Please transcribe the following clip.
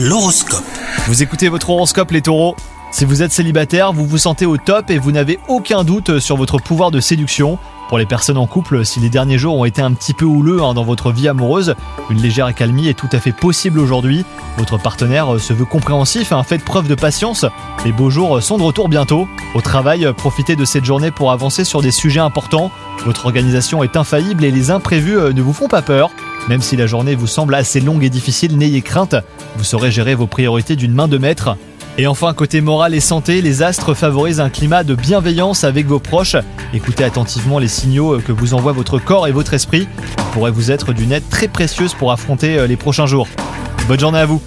L'horoscope. Vous écoutez votre horoscope les taureaux Si vous êtes célibataire, vous vous sentez au top et vous n'avez aucun doute sur votre pouvoir de séduction. Pour les personnes en couple, si les derniers jours ont été un petit peu houleux hein, dans votre vie amoureuse, une légère accalmie est tout à fait possible aujourd'hui. Votre partenaire se veut compréhensif, hein, faites preuve de patience. Les beaux jours sont de retour bientôt. Au travail, profitez de cette journée pour avancer sur des sujets importants. Votre organisation est infaillible et les imprévus euh, ne vous font pas peur. Même si la journée vous semble assez longue et difficile, n'ayez crainte, vous saurez gérer vos priorités d'une main de maître. Et enfin, côté moral et santé, les astres favorisent un climat de bienveillance avec vos proches. Écoutez attentivement les signaux que vous envoie votre corps et votre esprit. Ils pourraient vous être d'une aide très précieuse pour affronter euh, les prochains jours. Bonne journée à vous